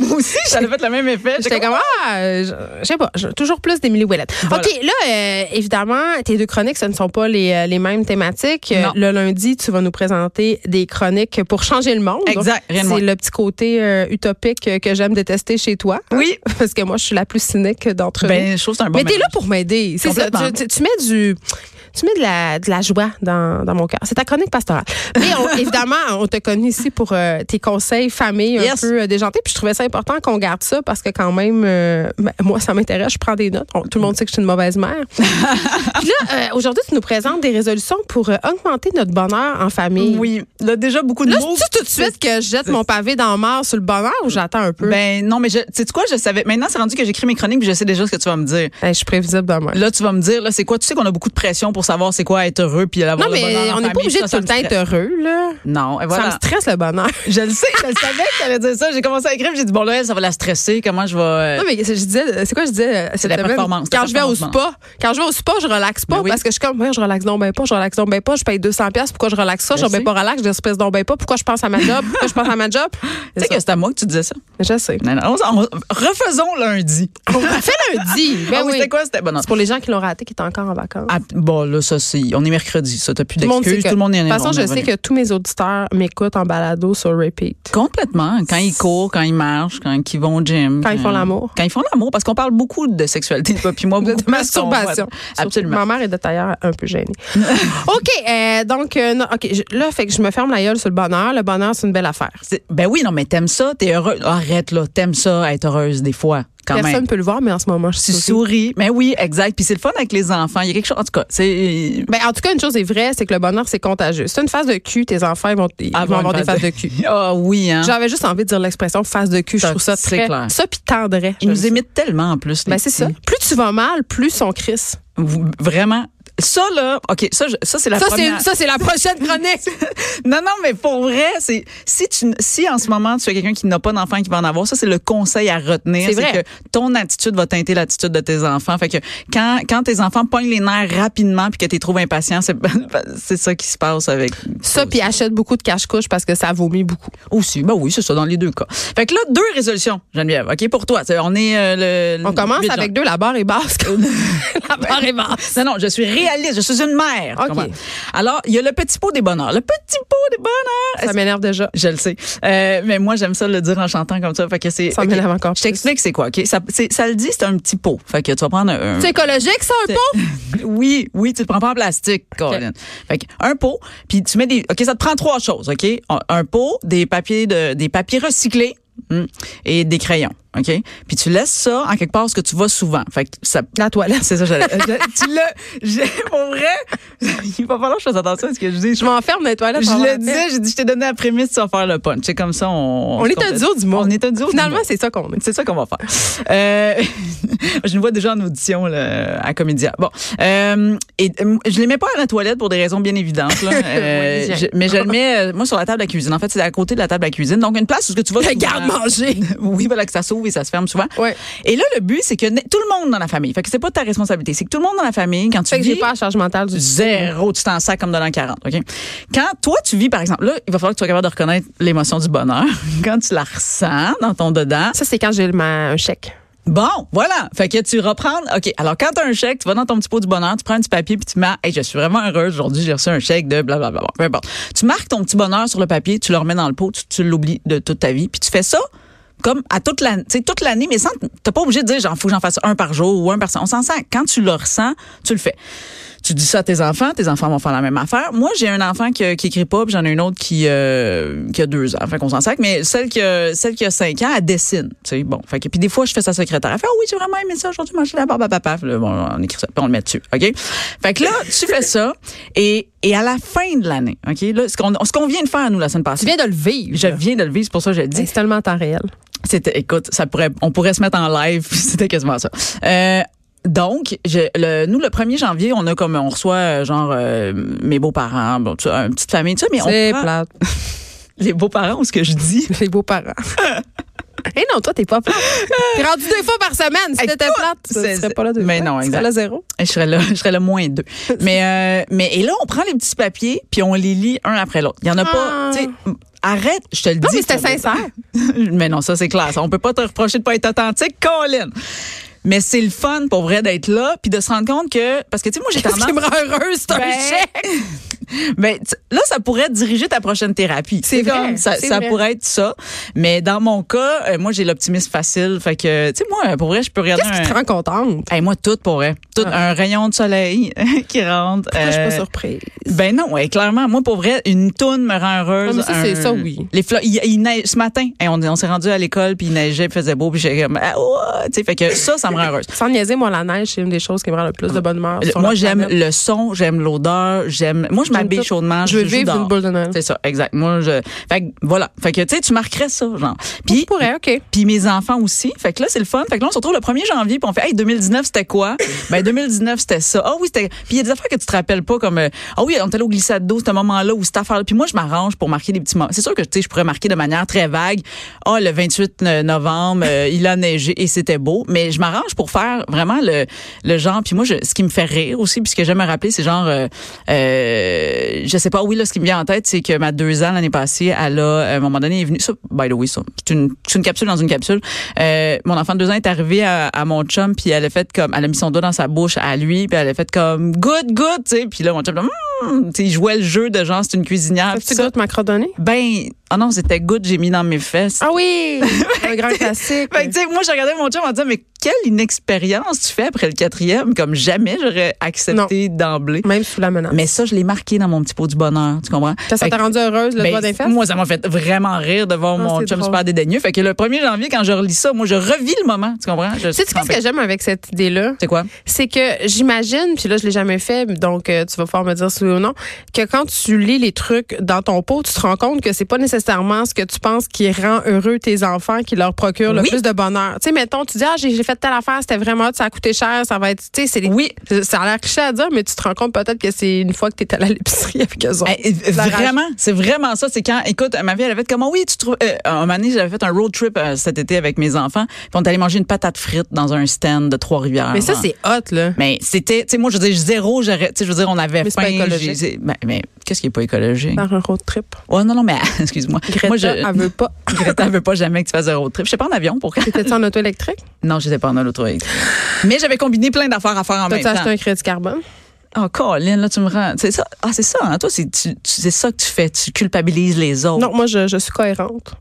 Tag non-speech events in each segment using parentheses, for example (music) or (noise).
Moi aussi, ça a fait le même effet. J'étais comme, ah, euh, je je sais pas, je- toujours plus d'Émilie Ouellette. Voilà. OK, là, euh, évidemment, tes deux chroniques, ce ne sont pas les, euh, les mêmes thématiques. Euh, Non. Le lundi, tu vas nous présenter des chroniques pour changer le monde. Exact, rien de moins. C'est le petit côté euh, utopique euh, que j'aime détester chez toi. Oui. (laughs) Parce que moi, je suis la plus cynique d'entre nous. Ben, je trouve que c'est un bon Mais t'es là mélange. pour m'aider. C'est ça. Complètement. Tu, tu- tu mets du. Tu mets de la, de la joie dans, dans mon cœur. C'est ta chronique pastorale. Mais on- (laughs) évidemment, on te connaît ici pour euh, tes conseils famille un Yes. peu euh, déjantés. Puis je trouvais ça important qu'on garde ça parce que quand même, euh, ben, moi, ça m'intéresse. Je prends des notes. On- tout le monde sait que je suis une mauvaise mère. (laughs) Puis là, euh, aujourd'hui, tu nous présentes des résolutions pour augmenter notre bonheur en famille. Oui, là, déjà beaucoup de Là, mots. tout de suite que je jette mon pavé dans le mar sur le bonheur ou j'attends un peu? Ben non, mais je, sais quoi, je savais. Maintenant, c'est rendu que j'écris mes chroniques, puis je sais déjà ce que tu vas me dire. Ben, je suis prévisible dans moi. Là, tu vas me dire, là, c'est quoi? Tu sais qu'on a beaucoup de pression pour savoir c'est quoi être heureux, puis avoir Non, le mais bonheur en on n'est pas obligé de tout le temps être heureux, là. Non, et Ça me voilà. stresse le bonheur. (laughs) Je le sais, je le savais que t'allais dire ça. J'ai commencé à écrire, j'ai dit, bon, là, elle, ça va la stresser. Comment je vais. euh, Non, mais je disais, c'est quoi je disais? euh, cette la performance, Quand je vais au spa, quand je vais au spa, je relaxe pas Ben parce que je suis comme, ouais, je relaxe donc ben pas, je relaxe donc ben pas, je paye 200 pièces pourquoi je relaxe ça, je Ben pas relax, je stresse donc ben pas, pourquoi je pense à ma job, pourquoi je pense à ma job? (laughs) Tu C'est sais que c'est à moi que tu disais ça. Je sais. Non, non, on- on- refaisons lundi. On l'a fait lundi. (laughs) Ben Ah oui, c'était quoi? C'était bon, non. C'est pour les gens qui l'ont raté, qui étaient encore en vacances. Ah, bon, là, ça, c'est. On est mercredi, ça. T'as plus d'excuses. Tout le monde est De toute façon, on je sais que tous mes auditeurs m'écoutent en balado sur repeat. Complètement. Quand ils courent, quand ils marchent, quand ils vont au gym. Quand ils font l'amour. Quand ils font l'amour, parce qu'on parle beaucoup de sexualité, toi puis moi, De beaucoup qu'on masturbation. Absolument. Ma mère est de tailleur un peu gênée. (laughs) OK, euh, donc, euh, non, OK, je- là, fait que je me ferme la gueule sur le bonheur. Le bonheur, c'est une belle affaire. Ben oui, non, mais t'aimes ça, t'es heureux. Arrête, là, t'aimes ça, être heureuse des fois, quand Personne même. ne peut le voir, mais en ce moment, je Tu souris. Mais oui, exact. Puis c'est le fun avec les enfants. Il y a quelque chose, en tout cas, c'est. Ben, en tout cas, une chose est vraie, c'est que le bonheur, c'est contagieux. C'est une phase de cul, tes enfants, ils vont, ils Avoir vont avoir des phase phases de, de- cul. (laughs) Ah oui, hein. J'avais juste envie de dire l'expression phase de cul. Je trouve ça très. clair. Ça, puis tendrait. Ils nous imitent tellement en plus. Ben, c'est ça. Plus tu vas mal, plus on crisse. Vraiment. Ça, là, OK, ça, je- ça c'est la Ça, première. c'est, ça, c'est la prochaine chronique. (laughs) Non, non, mais pour vrai, c'est si tu si en ce moment tu es quelqu'un qui n'a pas d'enfant qui va en avoir, ça c'est le conseil à retenir, C'est vrai. que ton attitude va teinter l'attitude de tes enfants. Fait que quand quand tes enfants pognent les nerfs rapidement puis que tu les trouves impatients, c'est c'est ça qui se passe avec ça, puis achète beaucoup de cache-couche parce que ça vomit beaucoup. aussi. Ben oui, c'est ça dans les deux cas. Fait que là deux résolutions, Geneviève. OK pour toi, on est euh, le On commence 8 avec deux, la barre est basse. (laughs) la barre est basse. Non, non, je suis réaliste, je suis une mère. Alors, il y a le petit pot des bonheurs. Le petit pot des bonheurs. Ça m'énerve déjà. Je le sais. Euh, mais moi, j'aime ça le dire en chantant comme ça. Fait que c'est. Ça m'énerve encore Je t'explique c'est quoi, OK? Ça, le dit, c'est un petit pot. Fait que tu vas prendre un. C'est écologique, ça, un pot? (laughs) Oui, oui, tu le prends pas en plastique, Colin. Fait que un pot, puis tu mets des. OK, ça te prend trois choses, OK? Un, un pot, des papiers de, des papiers recyclés hum, et des crayons, OK? Puis tu laisses ça en quelque part parce que tu vas souvent. Fait que ça. La toilette. C'est ça, j'allais. (laughs) je- tu l'as. j'ai- Pour vrai, (laughs) il va falloir que je fasse attention à ce que je dis. Je m'enferme dans les toilettes. Je le disais, j'ai dit, je t'ai donné la prémisse, tu vas faire le punch. C'est comme ça, on. On est un duo du monde. On est un duo du Finalement, c'est ça qu'on est. C'est ça qu'on va faire. Euh, (laughs) je me vois déjà en audition là, à Comédia. Bon, euh, et euh, je les mets pas à la toilette pour des raisons bien évidentes. Là. Euh, Oui, je- mais je le mets moi sur la table à cuisine. En fait, c'est à côté de la table à cuisine. Donc une place où ce que tu vas. Le garde-manger. oui, voilà que ça s'ouvre et ça se ferme souvent. Ouais. Et là, le but, c'est que tout le monde dans la famille. Fait que c'est pas ta responsabilité. C'est que tout le monde dans la famille, quand tu Fait que vis, j'ai pas la charge mentale du Zéro, tu t'en sers comme de l'an 40, OK? Quand toi, tu vis, par exemple, là, il va falloir que tu sois capable de reconnaître l'émotion du bonheur. (laughs) Quand tu la ressens dans ton dedans, Ça, c'est quand j'ai ma- un chèque. bon, voilà. Fait que tu reprends, OK, alors quand tu as un chèque, tu vas dans ton petit pot du bonheur, tu prends un petit papier, puis tu mets, hey, je suis vraiment heureuse, aujourd'hui, j'ai reçu un chèque de blablabla. Peu importe. Tu marques ton petit bonheur sur le papier, tu le remets dans le pot, tu, tu l'oublies de toute ta vie, puis tu fais ça comme à toute l'année, tu toute l'année, mais sans, t'as pas obligé de dire, genre, faut que j'en fasse un par jour ou un par semaine. On s'en sent. Quand tu le ressens, tu le fais. Tu dis ça à tes enfants, tes enfants vont faire la même affaire. Moi, j'ai un enfant qui, qui écrit pas, puis j'en ai une autre qui, euh, qui a deux ans. Fait qu'on s'en sac. Mais celle qui, a, celle qui a cinq ans, elle dessine. Tu sais, bon. Fait que, puis des fois, je fais sa secrétaire. Elle fait, ah oui, j'ai vraiment aimé ça aujourd'hui, manger la barbe à papa. Puis là, bon, on écrit ça, puis on le met dessus. OK? Fait que là, tu fais ça. Et, et à la fin de l'année, OK? Là, ce qu'on, ce qu'on vient de faire, nous, la semaine Tu passée. viens de le vivre. Je viens de le vivre, c'est pour ça que je le dis. C'est tellement temps réel. C'était, écoute, ça pourrait, on pourrait se mettre en live, (laughs) c'était quasiment ça. Euh, donc, je, le, nous, le 1er janvier, on a comme, on reçoit, euh, genre, euh, mes beaux-parents, bon, tu sais, une petite famille, tout ça, mais C'est on prend plate. (laughs) les beaux-parents, ou ce que je dis? Les beaux-parents. (laughs) (laughs) Eh non, toi, t'es pas plate. T'es rendu deux fois par semaine. Si Hey, t'étais plate, tu serais pas là deux mais fois. non, Tu exact. serais là zéro? Je serais là, je serais là moins deux. (laughs) mais, euh, mais, et là, on prend les petits papiers, puis on les lit un après l'autre. Il y en a Ah. pas, tu sais, arrête, je te le dis. Non, mais c'était sincère. (laughs) mais non, ça c'est clair. Ça, On peut pas te reprocher de pas être authentique, Colin. Mais c'est le fun pour vrai d'être là puis de se rendre compte que parce que tu sais moi j'ai tendance qui me rend heureuse, c'est un Ben, chèque. (laughs) ben, là, ça pourrait diriger ta prochaine thérapie. C'est vrai, comme, ça, ça vrai. pourrait être ça. Mais dans mon cas, euh, moi, j'ai l'optimisme facile. Fait que, tu sais, moi, pour vrai, je peux regarder Qu'est-ce qui te rend contente? Hey, moi, tout pour vrai. Tout, Ah. un rayon de soleil (laughs) qui rentre. Pourquoi je suis pas euh, surprise? ben non, ouais, clairement, moi pour vrai, une toune me rend heureuse. Mais ça, c'est ça, oui. Les fleurs, il, il neige ce matin, on, on s'est rendu à l'école puis il neigeait, puis il faisait beau, puis j'ai comme ah, sais, fait que ça, ça me rend heureuse. (laughs) Sans niaiser, moi, la neige, c'est une des choses qui me rend le plus de bonne humeur. Moi, j'aime le son, j'aime l'odeur, j'aime. Moi, je m'habille chaudement. Je veux vivre une boule de Noël. C'est ça, exact. Moi, je. Fait que, voilà. Fait que, tu sais, tu marquerais ça, genre. Puis, pourrais, OK. puis mes enfants aussi. Fait que là, c'est le fun. Fait que là, on se retrouve le 1er janvier, puis on fait, hey, 2019, c'était quoi? ben, 2019, c'était ça. Ah oui, c'était. Puis il y a des affaires que tu te rappelles pas, comme, euh, ah oui, on était allé au glissade d'eau, ce moment-là, ou cette affaire-là. Puis moi, je m'arrange pour marquer des petits moments. C'est sûr que, tu sais, je pourrais marquer de manière très vague. Ah, le 28 novembre, euh, il a neigé et c'était beau. Mais je m'arrange pour faire vraiment le, le genre. Puis moi, je, ce qui me fait rire aussi, puis ce que j'aime me rappeler, c'est genre, euh, euh, je sais pas, oui, là, ce qui me vient en tête, c'est que ma deux ans l'année passée, elle a, à un moment donné, est venue, ça, by the way, ça, c'est une, c'est une capsule dans une capsule. Euh, mon enfant de deux ans est arrivé à, à mon chum, puis elle a fait comme, elle a mis son doigt dans sa bouche à lui, puis elle a fait comme, good, good, tu sais, puis là, mon chum, Hum tu jouait le jeu de genre, c'est une cuisinière. As-tu puis ça. goûté macrodonné? Ben, ah non, c'était good, j'ai mis dans mes fesses. Ah oui! (laughs) un grand classique. Fait que, tu sais, moi, je regardais mon chum en disant, mais quelle inexpérience tu fais après le quatrième, comme jamais j'aurais accepté d'emblée. Même sous la menace. Mais ça, je l'ai marqué dans mon petit pot du bonheur, tu comprends? Ça, t'a rendu heureuse, le ben, doigt d'un fesses? Moi, ça m'a fait vraiment rire de voir Ah, mon chum drôle. super dédaigneux. Fait que le 1er janvier, quand je relis ça, moi, je revis le moment, tu comprends? Je Tu sais, qu'est-ce que j'aime avec cette idée-là? C'est quoi? C'est que j'imagine, puis là, je l'ai jamais fait, donc euh, tu vas pouvoir me dire si oui ou non, que quand tu lis les trucs dans ton pot, tu te rends compte que c'est pas nécessairement ce que tu penses qui rend heureux tes enfants, qui leur procure le Oui. plus de bonheur. Tu sais, mettons, tu dis, ah, j'ai fait telle affaire, c'était vraiment, ça a coûté cher, ça va être, tu sais, c'est Oui. Ça a l'air cliché à dire, mais tu te rends compte peut-être que c'est une fois que tu es allé à l'épicerie avec eux autres. Eh, rage. vraiment, c'est vraiment ça. C'est quand, écoute, ma vie, elle avait fait comment oui, tu trouves. Euh, un moment donné, j'avais fait un road trip euh, cet été avec mes enfants, puis on est allé manger une patate frite dans un stand de Trois-Rivières. Mais ça, c'est hot, là. Mais c'était, tu sais, moi, je veux dire, zéro, j'aurais, tu sais, je veux dire, on avait faim. Écologique. j'ai- Mais, mais qu'est-ce qui est pas écologique? Faire un road trip. Oh non, non, mais (laughs) excuse-moi. Greta, moi, je, elle veut pas. (laughs) Greta veut pas jamais que tu fasses un road trip. Je sais pas en avion, pourquoi? T'étais-tu en auto électrique? (laughs) Non, j'étais pas en auto électrique. Mais j'avais combiné plein d'affaires à faire en même temps. acheté un crédit carbone? Oh, Colin, là, tu me rends. C'est ça. Ah, c'est ça, hein. Toi, c'est, tu- c'est ça que tu fais. Tu culpabilises les autres. Non, moi, je, je suis cohérente.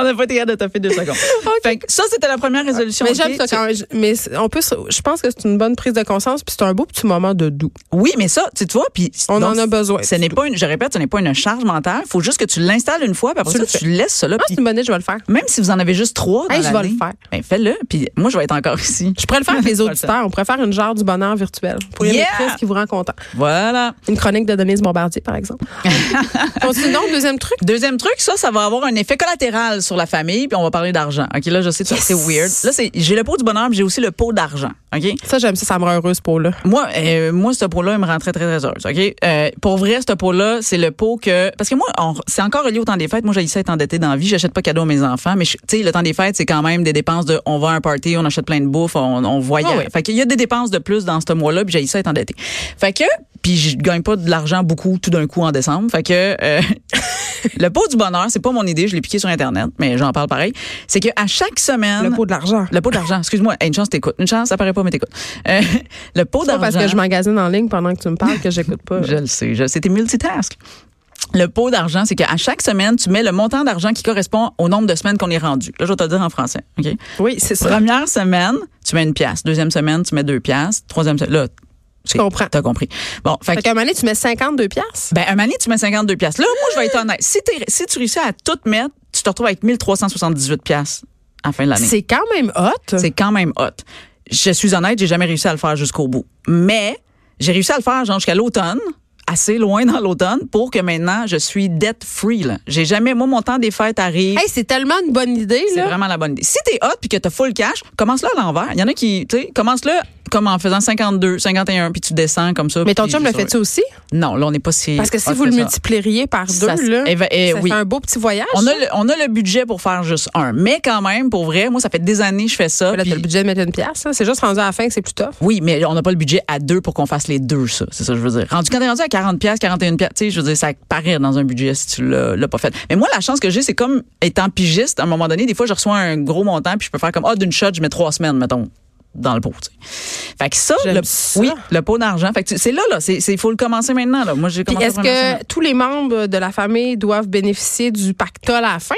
On n'a pas été capable de taper deux secondes. (laughs) Fait que ça, c'était la première résolution. Mais j'aime ça quand je- mais on peut je pense que c'est une bonne prise de conscience puis c'est un beau petit moment de doux. Oui, mais ça, tu vois, puis. On donc, en a besoin. Ce n'est pas une, je répète, ce n'est pas une charge mentale. Il faut juste que tu l'installes une fois, puis après Tu ça, laisses ça là. Ah, c'est une bonne idée, je vais le faire. même si vous en avez juste trois dans Hey, je vais le faire. Ben, fais-le. Puis moi, je vais être encore ici. Je pourrais le faire avec les (laughs) auditeurs. On pourrait faire une genre du bonheur virtuel. Pour les Yeah! qui vous rend content. Voilà. Une chronique de Denise Bombardier, par exemple. (laughs) Continue donc, deuxième truc. Deuxième truc, ça, ça va avoir un effet collatéral sur la famille, puis on va parler d'argent. OK, là, je sais que c'est weird. Là, c'est, j'ai le pot du bonheur, mais j'ai aussi le pot d'argent. OK? Ça, j'aime ça, ça me rend heureuse pour là. Moi, euh, moi, ce pot-là, il me rend très, très, très heureuse. OK? Euh, pour vrai, ce pot-là, c'est le pot que. Parce que moi, c'est encore relié au temps des fêtes. Moi, j'ai être endetté dans la vie. J'achète pas cadeau à mes enfants. Mais, tu sais, le temps des fêtes, c'est quand même des dépenses de. On va à un party, on achète plein de bouffe, on, on voyage. Ah oui. Fait qu'il y a des dépenses de plus dans ce mois-là, puis j'ai ça être endetté. Fait que. Puis je gagne pas de l'argent beaucoup tout d'un coup en décembre. Fait que euh, (laughs) (laughs) le pot du bonheur, c'est pas mon idée, je l'ai piqué sur internet, mais j'en parle pareil. C'est que à chaque semaine, Le pot de l'argent. le pot d'argent, excuse-moi, Hey, une chance t'écoutes, une chance ça paraît pas mais t'écoutes. Euh, le pot d'argent. parce que je magasine en ligne pendant que tu me parles que j'écoute pas. (laughs) Je le sais, je t'es multitask. Le pot d'argent, c'est qu'à chaque semaine, tu mets le montant d'argent qui correspond au nombre de semaines qu'on est rendu. Là, je vais te le dire en français. OK? Oui, c'est ça. Première semaine, tu mets une pièce. Deuxième semaine, tu mets deux pièces. Troisième semaine, là, Je comprends. T'as compris. Bon, fait, Fait qu'à un moment donné, tu mets 52 piastres. ben, un année, tu mets 52 pièces. Là, moi, je vais être honnête. Si, si tu réussis à tout mettre, tu te retrouves avec 1378 pièces à la fin de l'année. C'est quand même hot. C'est quand même hot. Je suis honnête, j'ai jamais réussi à le faire jusqu'au bout. Mais j'ai réussi à le faire genre jusqu'à l'automne assez loin dans l'automne pour que maintenant je suis debt free. Là. J'ai jamais, moi, mon temps des fêtes arrive. Hey, c'est tellement une bonne idée, C'est vraiment la bonne idée. Si t'es hot puis que t'as full cash, commence-le à l'envers. Il y en a qui, tu sais, commence-le comme en faisant 52, 51, puis tu descends comme ça. Mais ton chum le fait-tu aussi? Non, là, on n'est pas si... Parce que si vous le multiplieriez par deux, Ça, là, eh ça oui. fait un beau petit voyage. On a, le, on a le budget pour faire juste un. Mais quand même, pour vrai, moi, ça fait des années que je fais ça. Là, t'as le budget de mettre une pièce. C'est juste rendu à la fin que c'est plus tough. Oui, mais on n'a pas le budget à deux pour qu'on fasse les deux, ça. C'est ça que je veux dire. Rendu, quand t'es rendu à 40 pièces, 41 pièces, tu sais, je veux dire, ça paraît dans un budget si tu l'as l'as pas fait. Mais moi, la chance que j'ai, c'est comme étant pigiste, à un moment donné, des fois, je reçois un gros montant, puis je peux faire comme, ah, d'une shot, je mets trois semaines, mettons dans le pot. tu sais. Fait que ça, le, ça. oui, le pot d'argent. Fait que c'est là, là. C'est, il faut le commencer maintenant, là. Moi, j'ai est-ce que tous les membres de la famille doivent bénéficier du pactole à la fin?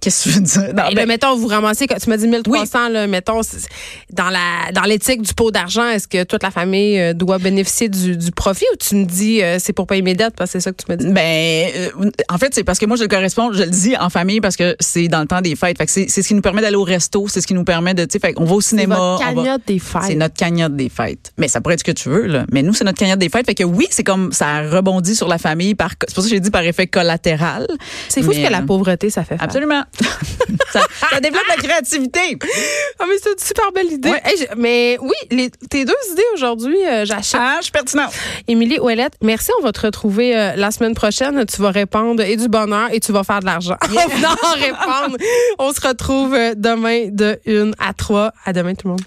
Qu'est-ce que tu veux dire? Non, Et ben, là, mettons, vous ramassez, tu m'as dit 1300, là, mettons, c'est- dans la dans l'éthique du pot d'argent, est-ce que toute la famille euh, doit bénéficier du, du profit ou tu me dis euh, c'est pour payer mes dettes parce que c'est ça que tu m'as dit? Ben, euh, en fait, c'est parce que moi, je le correspond, je le dis en famille parce que c'est dans le temps des fêtes. Fait que c'est, c'est ce qui nous permet d'aller au resto, c'est ce qui nous permet de, tu sais, qu'on va au C'est cinéma. on va- cagnotte des fêtes. C'est notre cagnotte des fêtes. Mais ça pourrait être ce que tu veux, là. Mais nous, c'est notre cagnotte des fêtes. Fait que oui, c'est comme ça rebondit sur la famille par, c'est pour ça que j'ai dit par effet collatéral. C'est fou ce que la pauvreté, ça fait faire. Absolument. (laughs) ça, ça développe la créativité. Ah, mais c'est une super belle idée. Ouais. Hey, je- mais oui, les, tes deux idées aujourd'hui, euh, j'achète. Ah, je suis pertinente. Émilie Ouellette, merci. On va te retrouver euh, la semaine prochaine. Tu vas répondre et du bonheur et tu vas faire de l'argent. En (laughs) venant en répondre. On se retrouve euh, demain de 1 à 3. À demain, tout le monde.